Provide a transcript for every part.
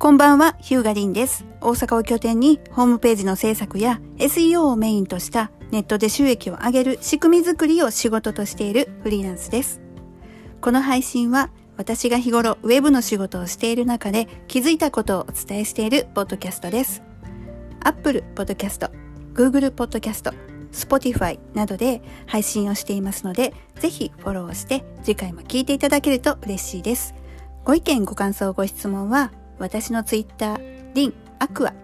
こんばんは、ヒューガリンです。大阪を拠点にホームページの制作や SEO をメインとしたネットで収益を上げる仕組み作りを仕事としているフリーランスです。この配信は私が日頃ウェブの仕事をしている中で気づいたことをお伝えしているポッドキャストです。Apple Podcast、Google Podcast、Spotify などで配信をしていますので、ぜひフォローして次回も聞いていただけると嬉しいです。ご意見、ご感想、ご質問は私のツイッター、リン、アクア、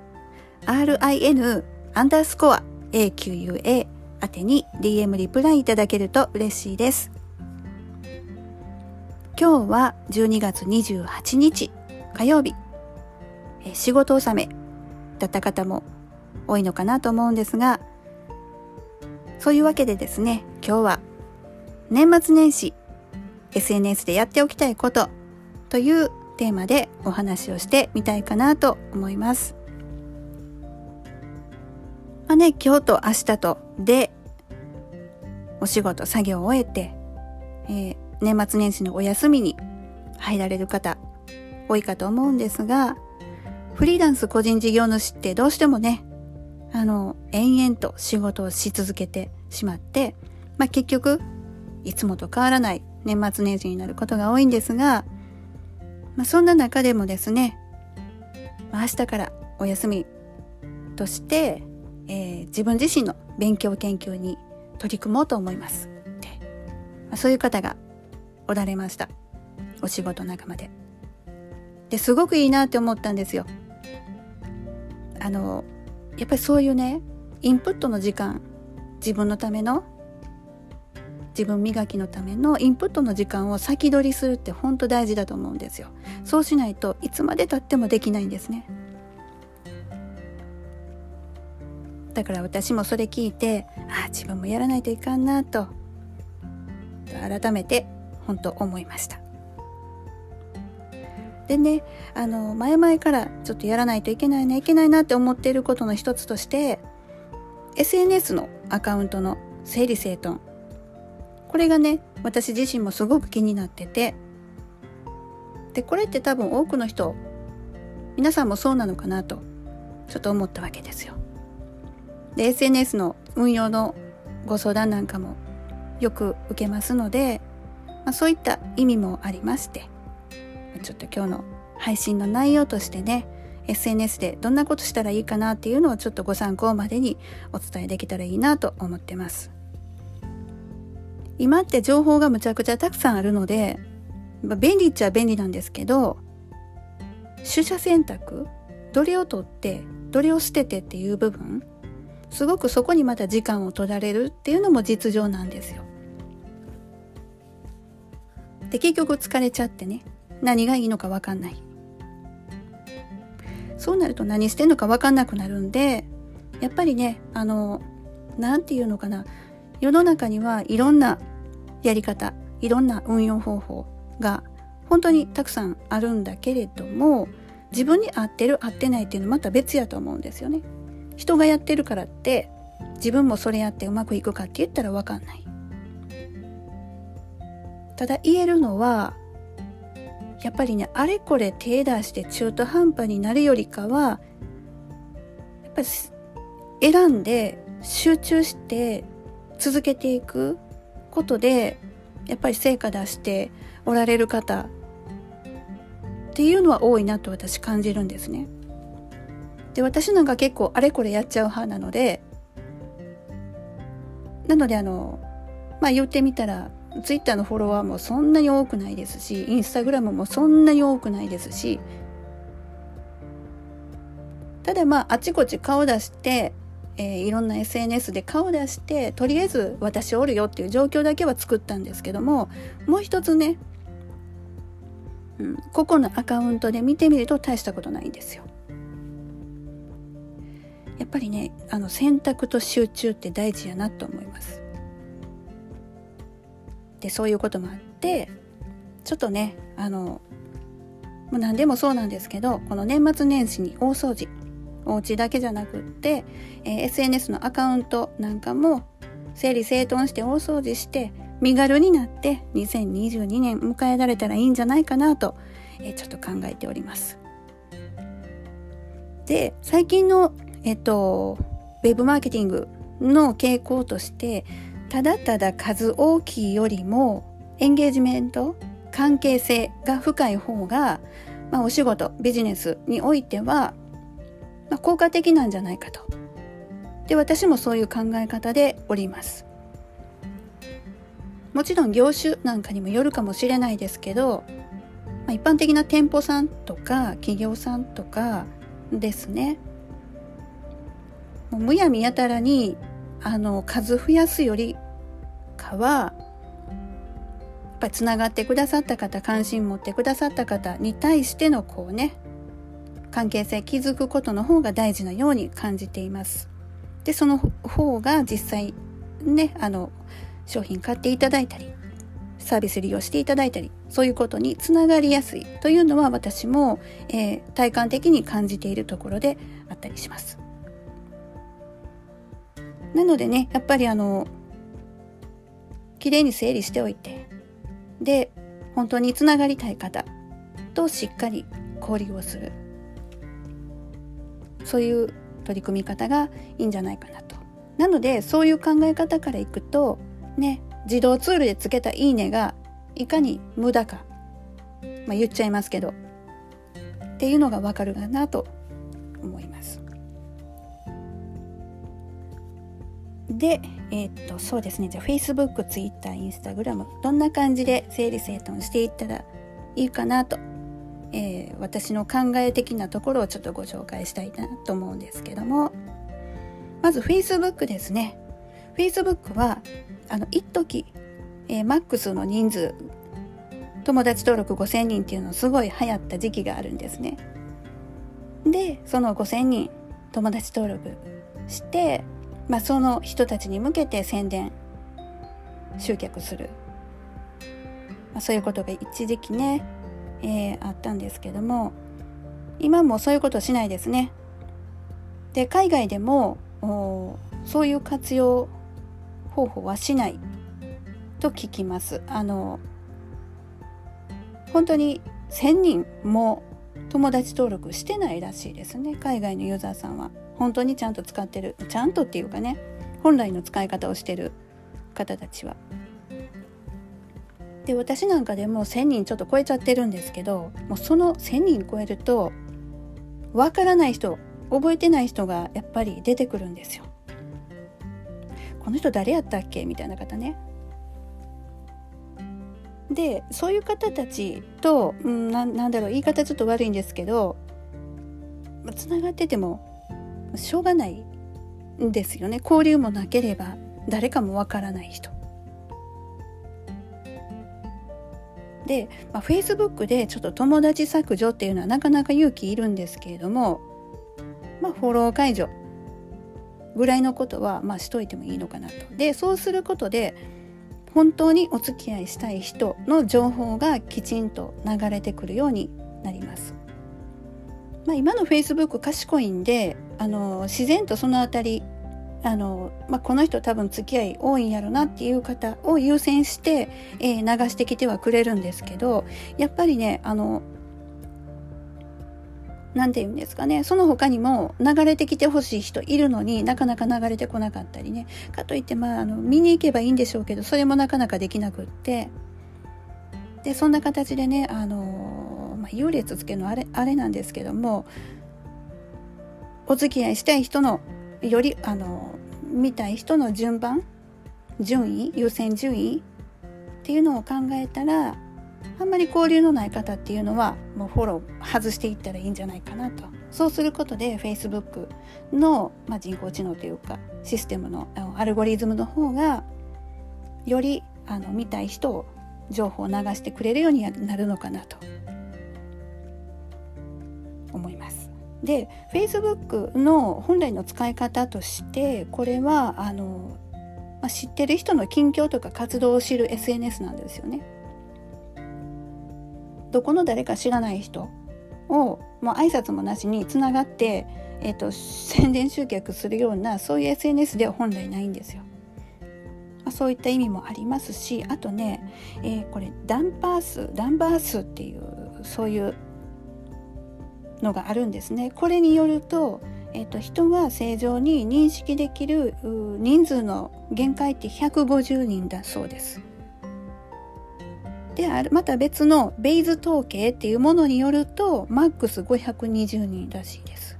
RIN、アンダースコア、AQUA 宛てに DM リプライいただけると嬉しいです。今日は12月28日火曜日、え仕事納めだった方も多いのかなと思うんですが、そういうわけでですね、今日は年末年始 SNS でやっておきたいことというテーマでお話をしてみたいかなと思います。まあね、今日と明日とでお仕事作業を終えて、えー年末年始のお休みに入られる方多いかと思うんですが、フリーランス個人事業主ってどうしてもね、あの、延々と仕事をし続けてしまって、まあ結局、いつもと変わらない年末年始になることが多いんですが、まあそんな中でもですね、まあ明日からお休みとして、えー自分自身の勉強研究に取り組もうと思います。でまあそういう方がおられました。お仕事仲間で。で、すごくいいなって思ったんですよ。あの、やっぱりそういうね、インプットの時間、自分のための、自分磨きのためのインプットの時間を先取りするって本当大事だと思うんですよ。そうしないといつまで経ってもできないんですね。だから私もそれ聞いて、ああ、自分もやらないといかんなと、改めて本当思いました。でね、あの、前々からちょっとやらないといけないな、いけないなって思っていることの一つとして、SNS のアカウントの整理整頓。これがね、私自身もすごく気になってて、で、これって多分多くの人、皆さんもそうなのかなと、ちょっと思ったわけですよ。で、SNS の運用のご相談なんかもよく受けますので、まあ、そういった意味もありまして、ちょっと今日の配信の内容としてね、SNS でどんなことしたらいいかなっていうのをちょっとご参考までにお伝えできたらいいなと思ってます。今って情報がむちゃくちゃたくさんあるので、まあ便利っちゃ便利なんですけど、取捨選択どれを取って、どれを捨ててっていう部分すごくそこにまた時間を取られるっていうのも実情なんですよ。で結局疲れちゃってね何がいいのか分かんないそうなると何してんのか分かんなくなるんでやっぱりねあのなんていうのかな世の中にはいろんなやり方いろんな運用方法が本当にたくさんあるんだけれども自分に合ってる合ってないっていうのはまた別やと思うんですよね。人がやってるからって自分もそれやってうまくいくかって言ったら分かんない。ただ言えるのはやっぱりねあれこれ手出して中途半端になるよりかはやっぱり選んで集中して続けていくことでやっぱり成果出しておられる方っていうのは多いなと私感じるんですね。で私なんか結構あれこれやっちゃう派なのでなのであのまあ言ってみたらツイッターのフォロワーもそんなに多くないですしインスタグラムもそんなに多くないですしただまああちこち顔出して、えーいろんな SNS で顔出してとりあえず私おるよっていう状況だけは作ったんですけどももう一つね、うん、個々のアカウントで見てみると大したことないんですよ。やっぱりねあの選択と集中って大事やなと思います。でそういうこともあってちょっとねあのもう何でもそうなんですけどこの年末年始に大掃除お家だけじゃなくって、えー SNS のアカウントなんかも整理整頓して大掃除して身軽になって2022年迎えられたらいいんじゃないかなと、えーちょっと考えております。で最近のえっとウェブマーケティングの傾向としてただただ数大きいよりもエンゲージメント関係性が深い方が、まあ、お仕事ビジネスにおいては、まあ、効果的なんじゃないかと。で私もそういう考え方でおります。もちろん業種なんかにもよるかもしれないですけど、まあ、一般的な店舗さんとか企業さんとかですね。もうむやみやたらにあの数増やすよりかはやっぱりつながってくださった方関心持ってくださった方に対してのこうね関係性築くことの方が大事なように感じています。でその方が実際ねあの商品買っていただいたりサービス利用していただいたりそういうことにつながりやすいというのは私も、えー、体感的に感じているところであったりします。なのでねやっぱりあの綺麗に整理しておいてで本当につながりたい方としっかり交流をするそういう取り組み方がいいんじゃないかなと。なのでそういう考え方からいくとね自動ツールでつけた「いいね」がいかに無駄か、まあ、言っちゃいますけどっていうのがわかるかなと思います。で、えー、っと、そうですね。じゃあ、Facebook、Twitter、Instagram、どんな感じで整理整頓していったらいいかなと、えー、私の考え的なところをちょっとご紹介したいなと思うんですけども、まず Facebook ですね。Facebook は、あの、一時、えー、マックスの人数、友達登録5000人っていうのすごい流行った時期があるんですね。で、その5000人友達登録して、まあ、その人たちに向けて宣伝集客する、まあ、そういうことが一時期ね、えー、あったんですけども今もそういうことしないですね。で海外でもそういう活用方法はしないと聞きます。あの本当に1,000人も友達登録してないらしいですね海外のユーザーさんは。本当にちゃんと使ってるちゃんとっていうかね本来の使い方をしてる方たちは。で私なんかでも1,000人ちょっと超えちゃってるんですけどもうその1,000人超えるとわからない人覚えてない人がやっぱり出てくるんですよ。この人誰やったっけ？みたいな方ね。でそういう方たちと、うん、なんだろう言い方ちょっと悪いんですけどつながっててもしょうがないんですよね交流もなければ誰かもわからない人。で、まあ、Facebook でちょっと友達削除っていうのはなかなか勇気いるんですけれども、まあ、フォロー解除ぐらいのことはまあしといてもいいのかなと。でそうすることで本当にお付き合いしたい人の情報がきちんと流れてくるようになります。まあ、今の Facebook 賢いんであの自然とその辺りあの、まあ、この人多分付き合い多いんやろなっていう方を優先して、えー、流してきてはくれるんですけどやっぱりねあの何て言うんですかねその他にも流れてきてほしい人いるのになかなか流れてこなかったりね。かといってまああの見に行けばいいんでしょうけどそれもなかなかできなくって。でそんな形でねあの、まあ、優劣つけるのあれあれなんですけどもお付き合いしたい人のよりあの見たい人の順番順位優先順位っていうのを考えたらあんまり交流のない方っていうのはもうフォロー外していったらいいんじゃないかなとそうすることで Facebook の、まあ、人工知能というかシステムのアルゴリズムの方がよりあの見たい人を情報を流してくれるようになるのかなと思います。で Facebook の本来の使い方としてこれはあの、まあ、知ってる人の近況とか活動を知る SNS なんですよね。どこの誰か知らない人をもう挨拶もなしにつながって、えーと、宣伝集客するようなそういう SNS では本来ないんですよ。まあ、そういった意味もありますしあとね、えー、これダンパースダンバースっていうそういうのがあるんですね。これによると、えっと、人が正常に認識できる人数の限界って150人だそうです。であまた別のベイズ統計っていうものによるとマックス520人らしいです。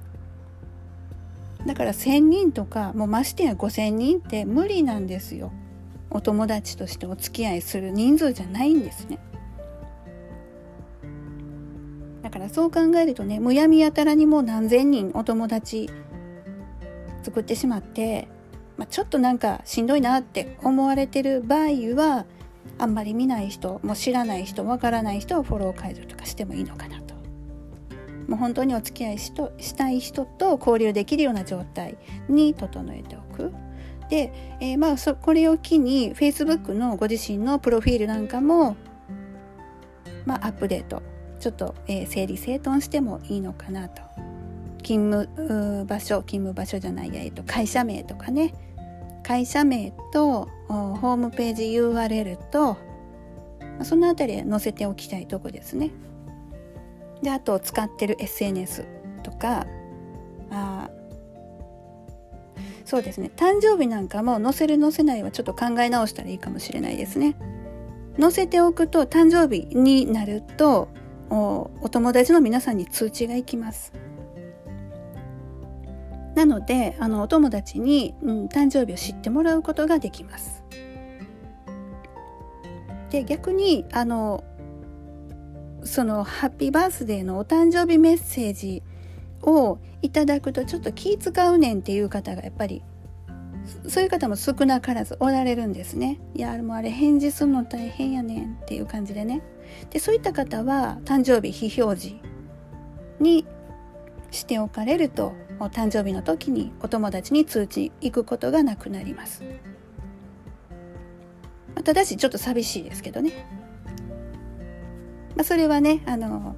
だから1,000人とかもうましてや5,000人って無理なんですよ。お友達としてお付き合いする人数じゃないんですね。だからそう考えるとねむやみやたらにもう何千人お友達作ってしまって、まあ、ちょっとなんかしんどいなって思われてる場合はあんまり見ない人も知らない人わからない人はフォロー解除とかしてもいいのかなと。もう本当にお付き合いしとしたい人と交流できるような状態に整えておく。で、えー、まあそこれを機に Facebook のご自身のプロフィールなんかも、まあ、アップデートちょっと、えー、整理整頓してもいいのかなと勤務場所勤務場所じゃないや、えっと、会社名とかね会社名とホームページ URL とそのあたり載せておきたいとこですね。であと使ってる SNS とかあそうですね誕生日なんかも載せる載せないはちょっと考え直したらいいかもしれないですね。載せておくと誕生日になるとお友達の皆さんに通知がいきます。なのであのお友達に、うん、誕生日を知ってもらうことができます。で逆にあのそのハッピーバースデーのお誕生日メッセージをいただくとちょっと気使うねんっていう方がやっぱりそういう方も少なからずおられるんですね。いやもうあれ返事するの大変やねんっていう感じでね。でそういった方は誕生日非表示にしておかれるとお誕生日の時にお友達に通知行くことがなくなります。ただしちょっと寂しいですけどね。まあ、それはねあの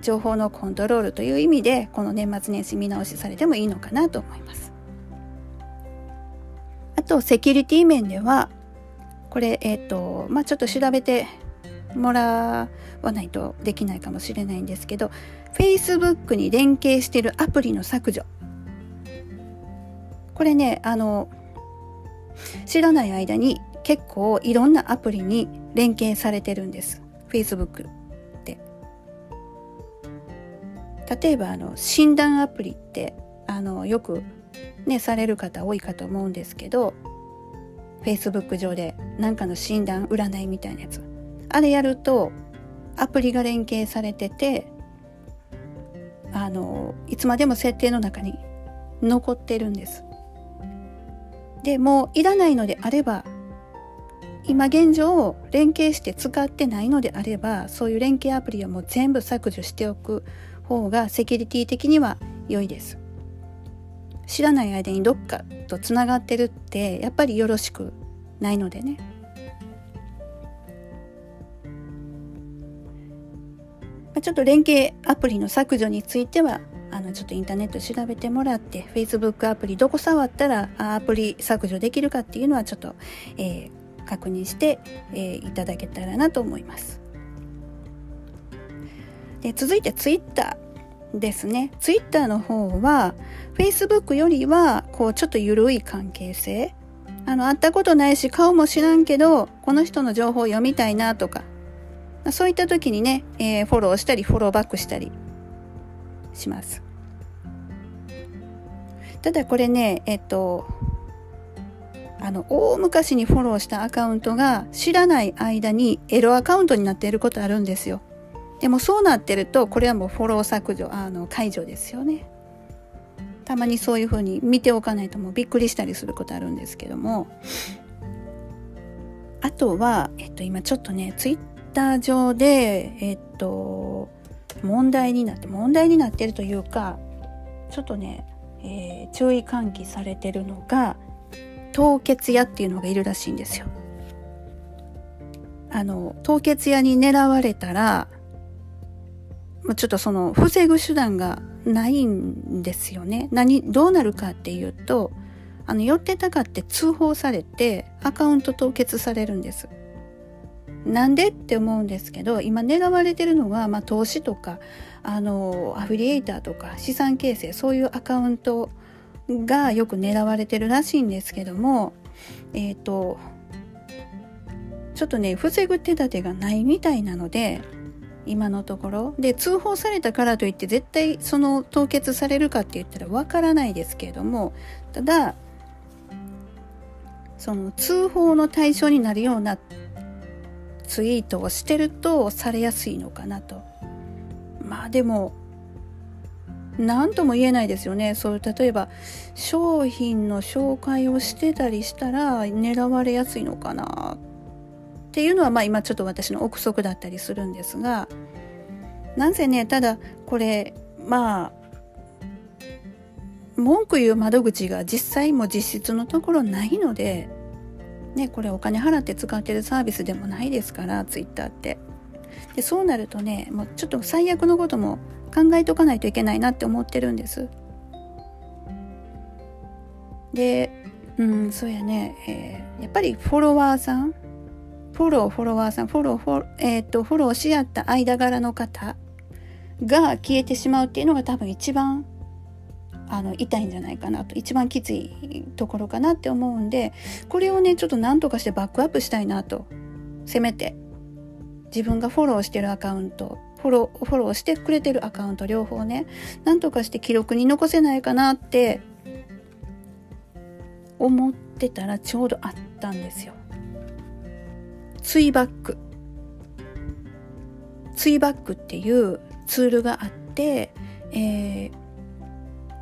情報のコントロールという意味でこの年末年始見直しされてもいいのかなと思います。とセキュリティ面ではこれえっ、ー、とまあちょっと調べてもらわないとできないかもしれないんですけど Facebook に連携しているアプリの削除。これねあの知らない間に結構いろんなアプリに連携されてるんです。Facebook って。例えばあの診断アプリってあのよくねされる方多いかと思うんですけど Facebook 上で何かの診断占いみたいなやつあれやるとアプリが連携されててあのいつまでも設定の中に残ってるんです。でもいらないのであれば今現状連携して使ってないのであればそういう連携アプリはもう全部削除しておく方がセキュリティ的には良いです。知らない間にどっかとつながってるってやっぱりよろしくないのでね。ちょっと連携アプリの削除についてはあのちょっとインターネット調べてもらって Facebook アプリどこ触ったらアプリ削除できるかっていうのはちょっと、えー、確認して、えー、いただけたらなと思います。で続いて Twitter ですね。Twitter の方は Facebook よりはこうちょっと緩い関係性あの会ったことないし顔も知らんけどこの人の情報を読みたいなとかそういった時にね、えー、フォローしたりフォローバックしたりします。ただこれね、えっと、あの、大昔にフォローしたアカウントが知らない間にエロアカウントになっていることあるんですよ。でもそうなってると、これはもうフォロー削除、あの、解除ですよね。たまにそういうふうに見ておかないともうびっくりしたりすることあるんですけども。あとは、えっと、今ちょっとね、ツイッター上で、えっと、問題になって、問題になってるというか、ちょっとね、えー、注意喚起されてるのが、凍結屋っていうのがいるらしいんですよ。あの、凍結屋に狙われたら、ちょっとその、防ぐ手段がないんですよね。何、どうなるかっていうと、あの、寄ってたかって通報されて、アカウント凍結されるんです。なんでって思うんですけど今狙われてるのは、まあ、投資とかあのアフィリエイターとか資産形成そういうアカウントがよく狙われてるらしいんですけどもえっ、ー、とちょっとね防ぐ手立てがないみたいなので今のところで通報されたからといって絶対その凍結されるかって言ったらわからないですけれどもただその通報の対象になるようなツイートをしてるとされやすいのかなと。まあでも何とも言えないですよね。そう例えば商品の紹介をしてたりしたら狙われやすいのかなって。っていうのはまあ今ちょっと私の憶測だったりするんですがなぜねただこれまあ文句言う窓口が実際も実質のところないのでねこれお金払って使ってるサービスでもないですからツイッターって。でそうなるとねもうちょっと最悪のことも考えとかないといけないなって思ってるんです。でうんそうやね、えー、やっぱりフォロワーさんフォローフォロワーさんフォローフォ,、えーと、フォローし合った間柄の方が消えてしまうっていうのが多分一番あの痛いんじゃないかなと一番きついところかなって思うんでこれをねちょっと何とかしてバックアップしたいなとせめて自分がフォローしてるアカウントフォローフォローしてくれてるアカウント両方ね何とかして記録に残せないかなって思ってたらちょうどあったんですよ。ツイバック。ツイバックっていうツールがあって、えー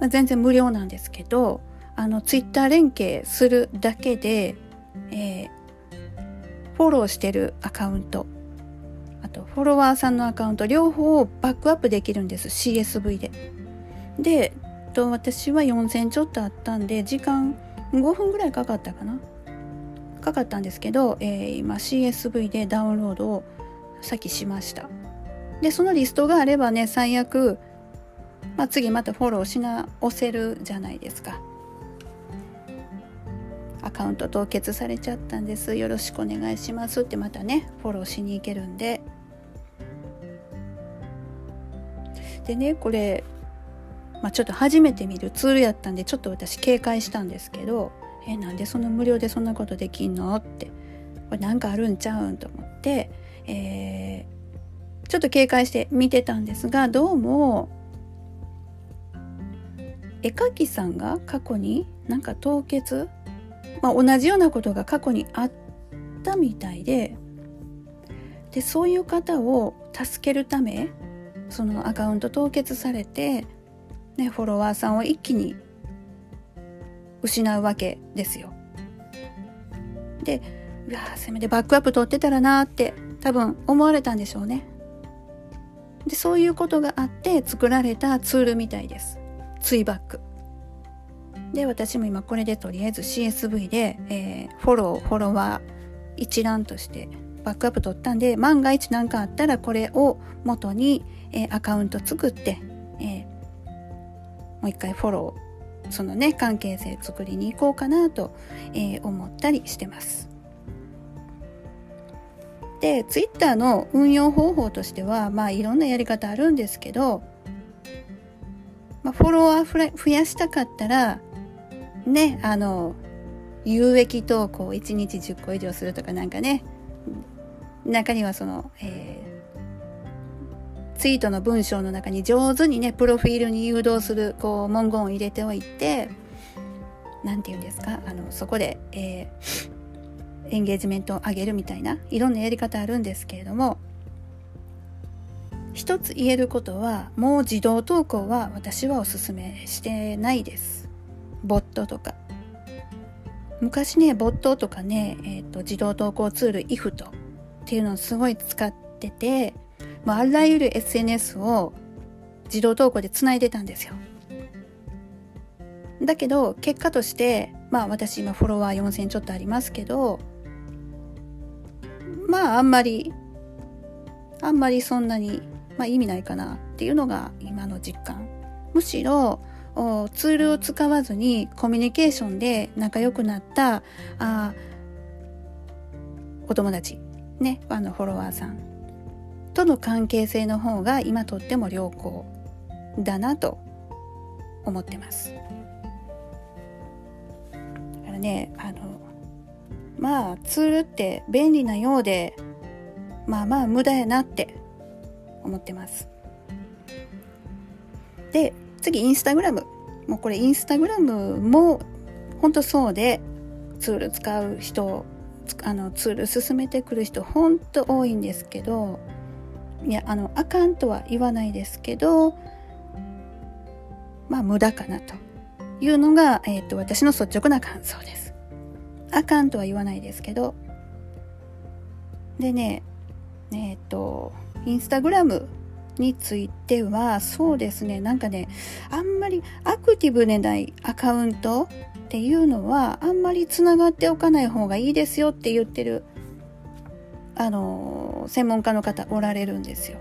まあ、全然無料なんですけどあのツイッター連携するだけで、えー、フォローしてるアカウント。あとフォロワーさんのアカウント両方をバックアップできるんです CSV で。でと私は4000ちょっとあったんで時間5分ぐらいかかったかな。かかったんですけど、えー、今 CSV でダウンロードをさっきしました。でそのリストがあればね最悪、まあ、次またフォローし直せるじゃないですか。アカウント凍結されちゃったんです。よろしくお願いしますってまたねフォローしに行けるんで。でねこれ、まあ、ちょっと初めて見るツールやったんでちょっと私警戒したんですけどえなんでその無料でそんなことできんの？って。これなんかあるんちゃうん？と思って、えー、ちょっと警戒して見てたんですがどうも絵描きさんが過去になんか凍結、まあ、同じようなことが過去にあったみたいで。でそういう方を助けるためそのアカウント凍結されて、ね、フォロワーさんを一気に失うわけですよ。でうわせめてバックアップ取ってたらなって多分思われたんでしょうね。でそういうことがあって作られたツールみたいです。ツイバック。で私も今これでとりあえず CSV で、えー、フォローフォロワー一覧としてバックアップ取ったんで万が一何かあったらこれを元に、えー、アカウント作って、えー、もう一回フォローそのね関係性作りに行こうかなと、えー、思ったりしてます。でツイッターの運用方法としてはまあいろんなやり方あるんですけど、まあ、フォロワー増やしたかったらねあの有益投稿1日10個以上するとかなんかね中にはその、えツイートの文章の中に上手にねプロフィールに誘導するこう文言を入れておいて何て言うんですかあのそこで、えー、エンゲージメントを上げるみたいないろんなやり方あるんですけれども一つ言えることはもう自動投稿は私はおすすめしてないです。ボットとか。昔ねボットとかね、えーと、自動投稿ツール IFT っていうのをすごい使っててまあ、あらゆる SNS を自動投稿でつないでたんですよ。だけど結果としてまあ私今フォロワー4000ちょっとありますけどまああんまりあんまりそんなに、まあ、意味ないかなっていうのが今の実感。むしろツールを使わずにコミュニケーションで仲良くなったあお友達ねあのフォロワーさんとの関係性の方が今とっても良好だなと思ってます。だからねあのまあツールって便利なようでまあまあ無駄やなって思ってます。で次インスタグラム。もうこれインスタグラムも本当そうでツール使う人あのツール進めてくる人本当多いんですけどいやあのあかんとは言わないですけどまあ無駄かなというのが、えーと、私の率直な感想です。あかんとは言わないですけどでねえっ、ー、とインスタグラムについてはそうですねなんかねあんまりアクティブでないアカウントっていうのはあんまりつながっておかない方がいいですよって言ってるあの専門家の方おられるんですよ。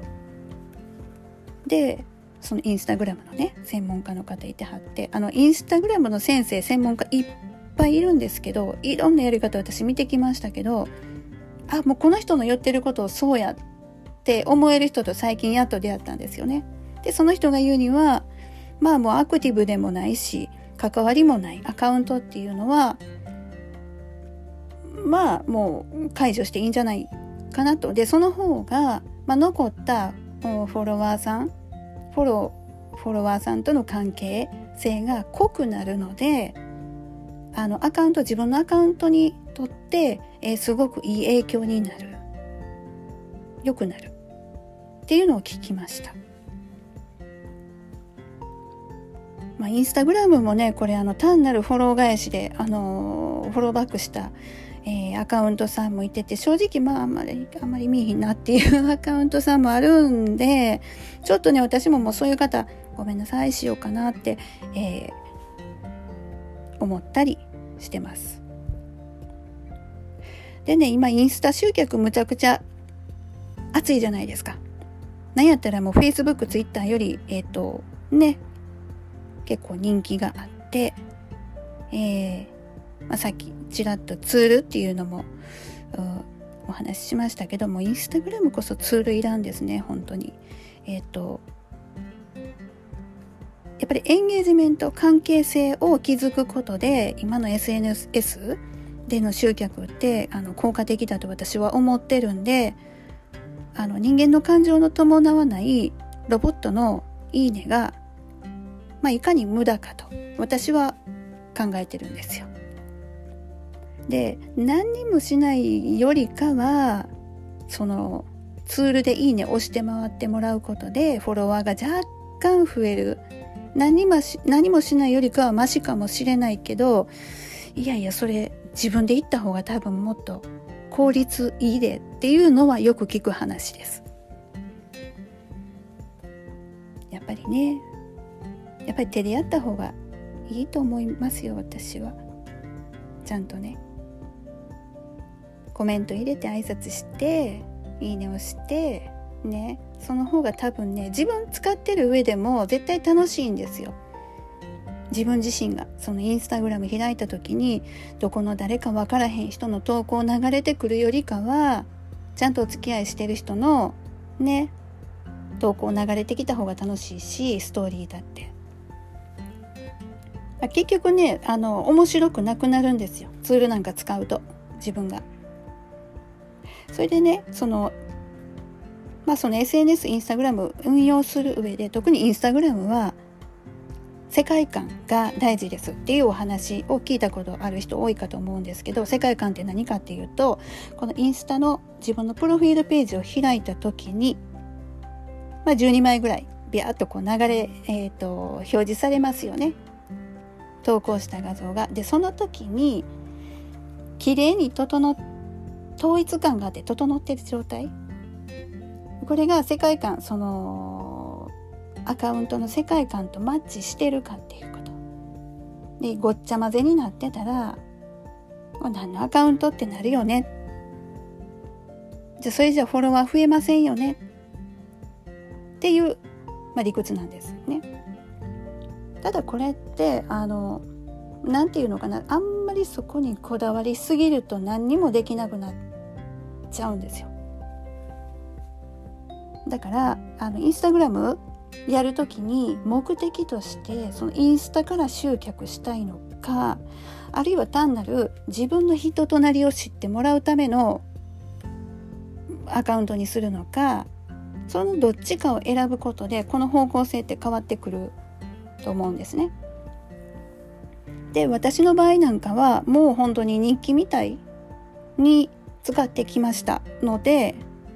でそのインスタグラムのね専門家の方いてはってあのインスタグラムの先生専門家いっぱいいるんですけどいろんなやり方私見てきましたけどあもうこの人の言ってることをそうやって思える人と最近やっと出会ったんですよね。でその人が言うにはまあもうアクティブでもないし関わりもないアカウントっていうのはまあもう解除していいんじゃないかなと。でその方が、まあ、残ったフォロワーさんフォローフォロワーさんとの関係性が濃くなるのであのアカウント自分のアカウントにとって、えー、すごくいい影響になる良くなるっていうのを聞きました。まあ、インスタグラムもねこれあの単なるフォロー返しで、あのー、フォローバックした、えー、アカウントさんもいてて正直まああんまりあんまり見えひんなっていうアカウントさんもあるんでちょっとね私ももうそういう方ごめんなさいしようかなって、えー、思ったりしてます。でね今インスタ集客むちゃくちゃ熱いじゃないですか。なんやったらもう Facebook、Twitter よりえっ、ー、とね結構人気があって、えーまあ、さっきちらっとツールっていうのもお話ししましたけどもインスタグラムこそツールいらんですね本当に。えっ、ー、とやっぱりエンゲージメント関係性を築くことで今の SNS での集客ってあの効果的だと私は思ってるんであの人間の感情の伴わないロボットの「いいね」がまあ、いかに無駄かと私は考えてるんですよ。で何にもしないよりかはそのツールで「いいね」押して回ってもらうことでフォロワーが若干増える。何もし何もしないよりかはマシかもしれないけどいやいやそれ自分で言った方が多分もっと効率いいでっていうのはよく聞く話です。やっぱりね。やっぱり手でやった方がいいと思いますよ私は。ちゃんとね。コメント入れて挨拶していいねをしてね。その方が多分ね自分使ってる上でも絶対楽しいんですよ。自分自身が。そのインスタグラム開いた時にどこの誰か分からへん人の投稿流れてくるよりかはちゃんとお付き合いしてる人のね。投稿流れてきた方が楽しいしストーリーだって。結局ねあの面白くなくなるんですよ。ツールなんか使うと自分が。それでねそのまあその SNS インスタグラム運用する上で特にインスタグラムは世界観が大事ですっていうお話を聞いたことある人多いかと思うんですけど世界観って何かっていうとこのインスタの自分のプロフィールページを開いた時に、まあ、12枚ぐらいビャーっとこう流れ、えーと表示されますよね投稿した画像が。でその時に綺麗に整っ統一感があって整ってる状態。これが世界観そのアカウントの世界観とマッチしてるかっていうこと。でごっちゃ混ぜになってたら何のアカウントってなるよね。じゃあそれじゃフォロワー増えませんよね。っていう、まあ、理屈なんですね。ただこれってあの何て言うのかな。あんまりそこにこだわりすぎると何にもできなくなっちゃうんですよ。だからあのインスタグラムやるときに目的としてそのインスタから集客したいのかあるいは単なる自分の人となりを知ってもらうためのアカウントにするのかそのどっちかを選ぶことでこの方向性って変わってくると思うんですね。で私の場合なんかはもう本当に日記みたいに使ってきましたので、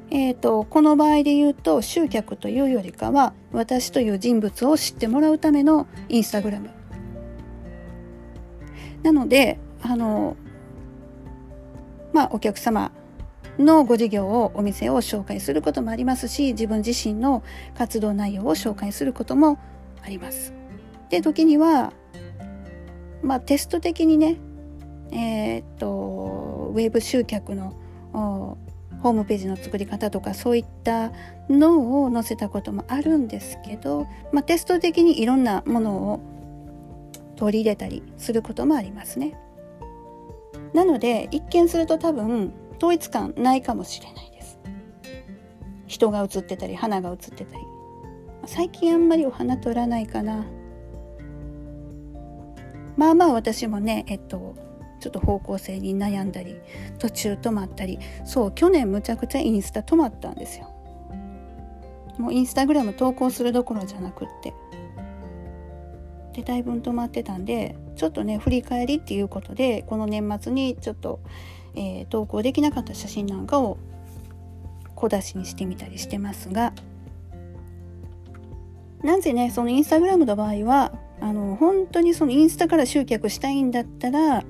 えーと、この場合で言うと集客というよりかは私という人物を知ってもらうためのインスタグラムなのであのまあお客様のご事業をお店を紹介することもありますし自分自身の活動内容を紹介することもあります。で時にはまあテスト的にねえー、っとウェブ集客のホームページの作り方とかそういったのを載せたこともあるんですけど、まあ、テスト的にいろんなものを取り入れたりすることもありますね。なので一見すると多分統一感ないかもしれないです。人が写ってたり花が写ってたり最近あんまりお花取らないかな。まあまあ私もねえっとちょっと方向性に悩んだり途中止まったりそう去年むちゃくちゃインスタ止まったんですよ。もうインスタグラム投稿するどころじゃなくって。でだいぶ止まってたんでちょっとね振り返りっていうことでこの年末にちょっと、えー、投稿できなかった写真なんかを小出しにしてみたりしてますが。なぜねそのインスタグラムの場合はあの本当にそのインスタから集客したいんだったら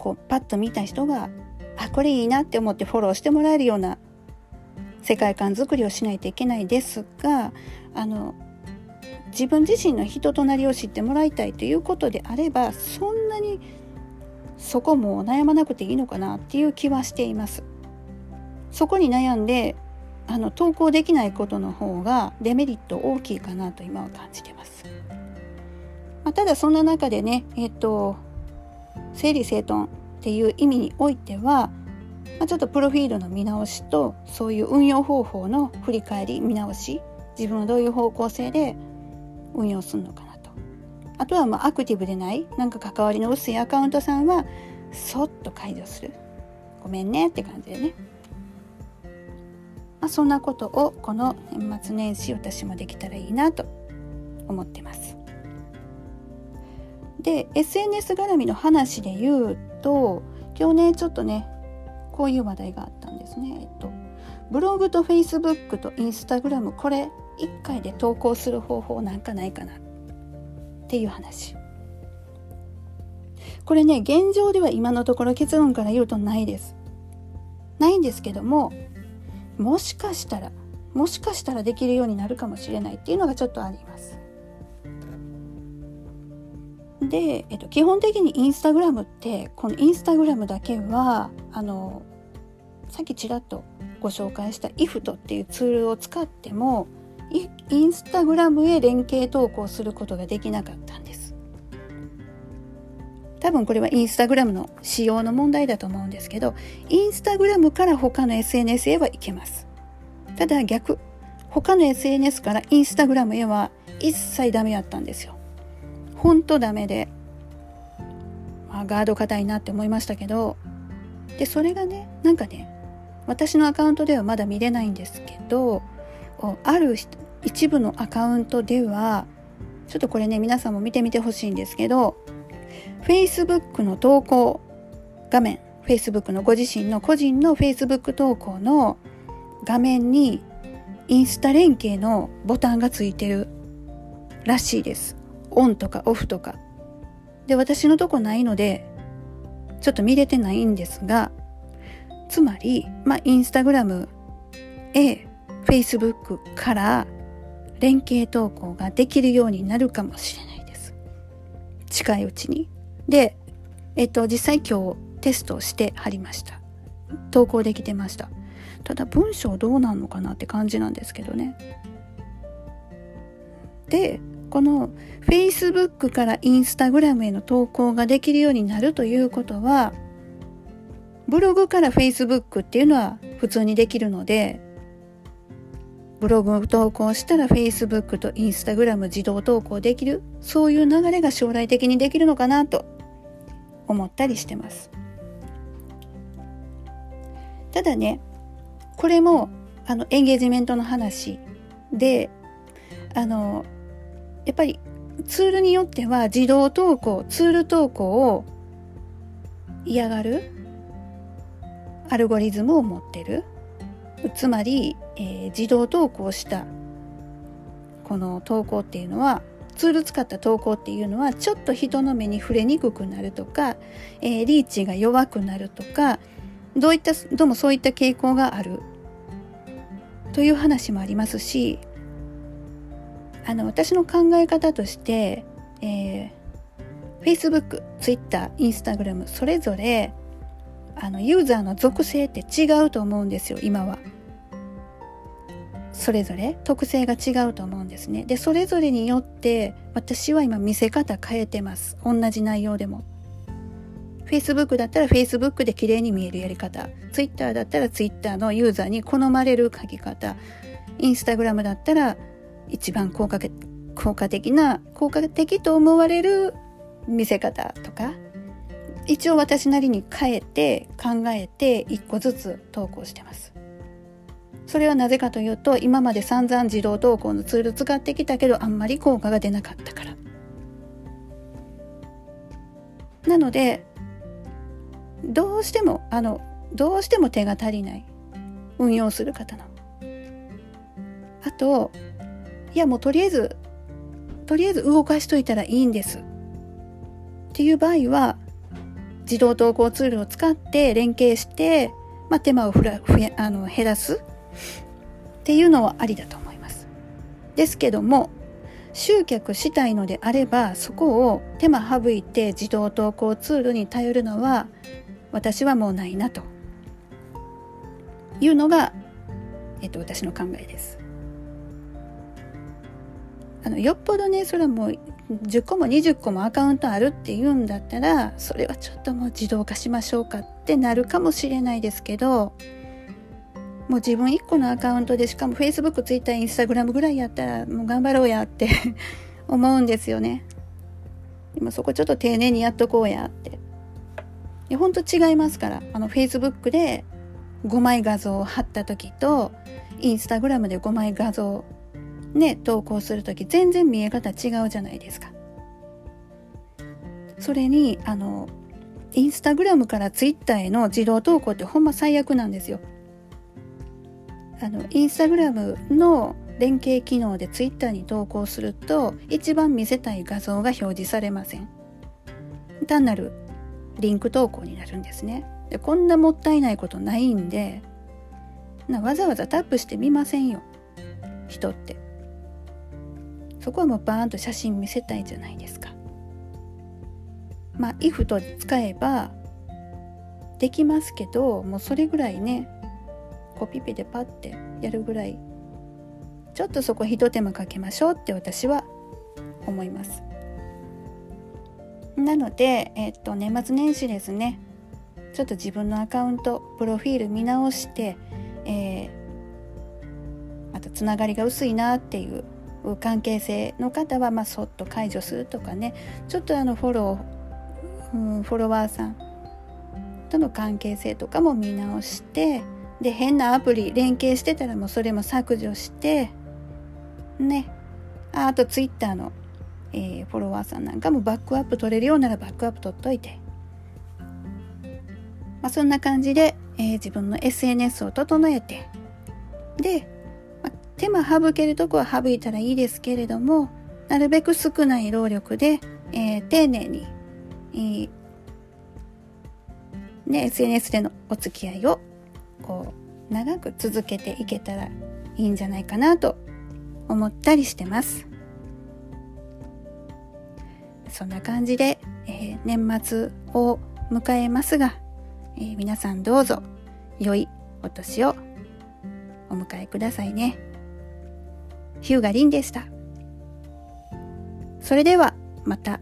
こうパッと見た人があこれいいなって思ってフォローしてもらえるような世界観づくりをしないといけないですがあの自分自身の人となりを知ってもらいたいということであればそんなにそこも悩まなくていいのかなっていう気はしています。そこに悩んであの投稿できないことの方がデメリット大きいかなと今は感じてます。まあ、ただそんな中でねえっ、と整理整頓っていう意味においては、まあ、ちょっとプロフィールの見直しとそういう運用方法の振り返り見直し自分はどういう方向性で運用するのかなと。あとはまあアクティブでないなんか関わりの薄いアカウントさんはそっと解除する。ごめんねって感じでね、まあ、そんなことをこの年末年始私もできたらいいなと思ってます。で SNS 絡みの話で言うと今日ねちょっとねこういう話題があったんですね。えっとブログとフェイスブックとインスタグラムこれ1回で投稿する方法なんかないかなっていう話。これね現状では今のところ結論から言うとないです。ないんですけどももしかしたらもしかしたらできるようになるかもしれないっていうのがちょっとあります。で、えっと、基本的にインスタグラムってこのインスタグラムだけはあのさっきちらっとご紹介した IFT っていうツールを使ってもインスタグラムへ連携投稿することができなかったんです。多分これはインスタグラムの仕様の問題だと思うんですけどインスタグラムから他の SNS へはいけます。ただ逆他の SNS からインスタグラムへは一切ダメやったんですよ。ほんとダメで、まあ、ガード硬いなって思いましたけどでそれがねなんかね私のアカウントではまだ見れないんですけどある一部のアカウントではちょっとこれね皆さんも見てみてほしいんですけど Facebook の投稿画面 Facebook のご自身の個人の Facebook 投稿の画面にインスタ連携のボタンがついてるらしいです。オンとかオフとか。で、私のとこないので、ちょっと見れてないんですが、つまり、まあ、インスタグラムへ Facebook から連携投稿ができるようになるかもしれないです。近いうちに。で、えっと、実際今日テストしてはりました。投稿できてました。ただ文章どうなんのかなって感じなんですけどね。で、この Facebook から Instagram への投稿ができるようになるということはブログから Facebook っていうのは普通にできるのでブログを投稿したら Facebook と Instagram 自動投稿できるそういう流れが将来的にできるのかなと思ったりしてます。ただねこれもあのエンゲージメントの話であのやっぱりツールによっては自動投稿ツール投稿を嫌がるアルゴリズムを持ってる。つまり、えー、自動投稿したこの投稿っていうのはツール使った投稿っていうのはちょっと人の目に触れにくくなるとか、えー、リーチが弱くなるとかどういったどうもそういった傾向がある。という話もありますしあの私の考え方として、えー、Facebook、Twitter、Instagram それぞれあのユーザーの属性って違うと思うんですよ今は。それぞれ特性が違うと思うんですね。でそれぞれによって私は今見せ方変えてます。同じ内容でも。Facebook だったら Facebook で綺麗に見えるやり方。Twitter だったら Twitter のユーザーに好まれる書き方。Instagram だったら一番効果効果的な、効果的と思われる見せ方とか、一応私なりに変えて考えて一個ずつ投稿してます。それはなぜかというと今まで散々自動投稿のツール使ってきたけどあんまり効果が出なかったから。なのでどうしてもあのどうしても手が足りない運用する方の。あといやもうとりあえずとりあえず動かしといたらいいんですっていう場合は自動投稿ツールを使って連携して、まあ、手間をふらふやあの減らすっていうのはありだと思います。ですけども集客したいのであればそこを手間省いて自動投稿ツールに頼るのは私はもうないなというのが、えっと、私の考えです。あのよっぽどねそれはもう10個も20個もアカウントあるっていうんだったらそれはちょっともう自動化しましょうかってなるかもしれないですけどもう自分1個のアカウントでしかも Facebook、Twitter、Instagram ぐらいやったらもう頑張ろうやって 思うんですよね。今そこちょっと丁寧にやっとこうやって。いやほんと違いますから。あの Facebook で5枚画像を貼った時と Instagram で5枚画像ね投稿する時全然見え方違うじゃないですか。それにあのインスタグラムからツイッターへの自動投稿ってほんま最悪なんですよ。あのインスタグラムの連携機能でツイッターに投稿すると一番見せたい画像が表示されません。単なるリンク投稿になるんですね。でこんなもったいないことないんでなわざわざタップしてみませんよ人って。そこはもうバーンと写真見せたいじゃないですか。まあ if と使えばできますけどもうそれぐらいねコピペでパッてやるぐらいちょっとそこひと手間かけましょうって私は思います。なので、えっと、年末年始ですねちょっと自分のアカウントプロフィール見直して、えー、またつながりが薄いなっていう関係性の方は、まあ、そっと解除するとかね。ちょっとあのフォロー、うん、フォロワーさんとの関係性とかも見直してで変なアプリ連携してたらもうそれも削除してね。ああとツイッターの、えー、フォロワーさんなんかもバックアップ取れるようならバックアップ取っといて、まあ、そんな感じで、えー、自分の SNS を整えて。で手間省けるとこは省いたらいいですけれども、なるべく少ない労力で、えー、丁寧に、えー、ね、SNS でのお付き合いを、こう、長く続けていけたらいいんじゃないかなと思ったりしてます。そんな感じで、えー、年末を迎えますが、えー、皆さんどうぞ良いお年をお迎えくださいね。ヒューガリンでした。それではまた